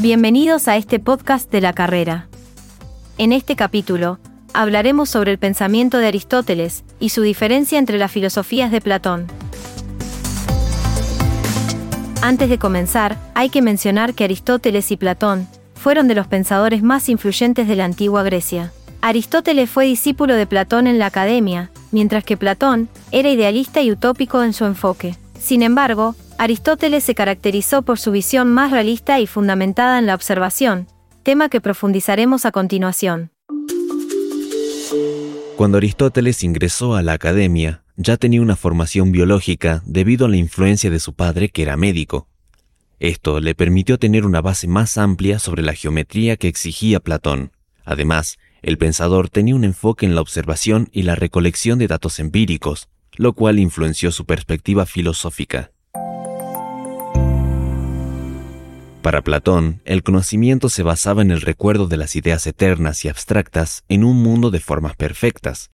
Bienvenidos a este podcast de la carrera. En este capítulo, hablaremos sobre el pensamiento de Aristóteles y su diferencia entre las filosofías de Platón. Antes de comenzar, hay que mencionar que Aristóteles y Platón fueron de los pensadores más influyentes de la antigua Grecia. Aristóteles fue discípulo de Platón en la academia, mientras que Platón era idealista y utópico en su enfoque. Sin embargo, Aristóteles se caracterizó por su visión más realista y fundamentada en la observación, tema que profundizaremos a continuación. Cuando Aristóteles ingresó a la academia, ya tenía una formación biológica debido a la influencia de su padre que era médico. Esto le permitió tener una base más amplia sobre la geometría que exigía Platón. Además, el pensador tenía un enfoque en la observación y la recolección de datos empíricos, lo cual influenció su perspectiva filosófica. Para Platón, el conocimiento se basaba en el recuerdo de las ideas eternas y abstractas en un mundo de formas perfectas.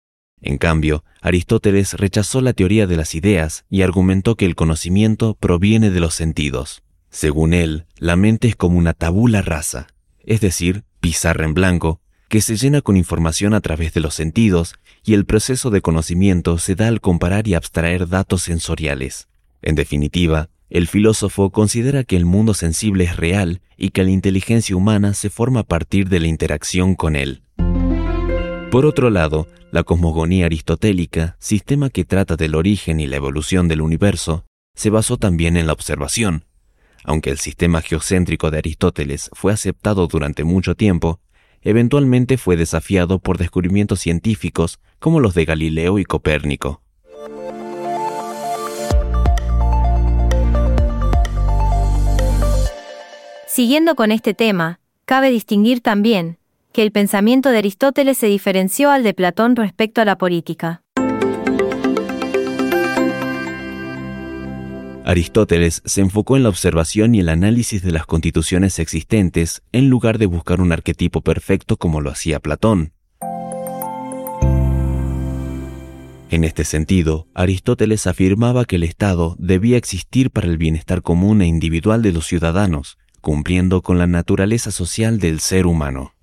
En cambio, Aristóteles rechazó la teoría de las ideas y argumentó que el conocimiento proviene de los sentidos. Según él, la mente es como una tabula rasa, es decir, pizarra en blanco, que se llena con información a través de los sentidos y el proceso de conocimiento se da al comparar y abstraer datos sensoriales. En definitiva, el filósofo considera que el mundo sensible es real y que la inteligencia humana se forma a partir de la interacción con él. Por otro lado, la cosmogonía aristotélica, sistema que trata del origen y la evolución del universo, se basó también en la observación. Aunque el sistema geocéntrico de Aristóteles fue aceptado durante mucho tiempo, eventualmente fue desafiado por descubrimientos científicos como los de Galileo y Copérnico. Siguiendo con este tema, cabe distinguir también que el pensamiento de Aristóteles se diferenció al de Platón respecto a la política. Aristóteles se enfocó en la observación y el análisis de las constituciones existentes en lugar de buscar un arquetipo perfecto como lo hacía Platón. En este sentido, Aristóteles afirmaba que el Estado debía existir para el bienestar común e individual de los ciudadanos, cumpliendo con la naturaleza social del ser humano.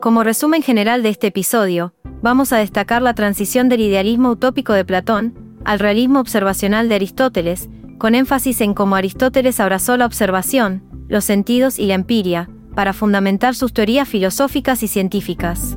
Como resumen general de este episodio, vamos a destacar la transición del idealismo utópico de Platón al realismo observacional de Aristóteles, con énfasis en cómo Aristóteles abrazó la observación, los sentidos y la empiria, para fundamentar sus teorías filosóficas y científicas.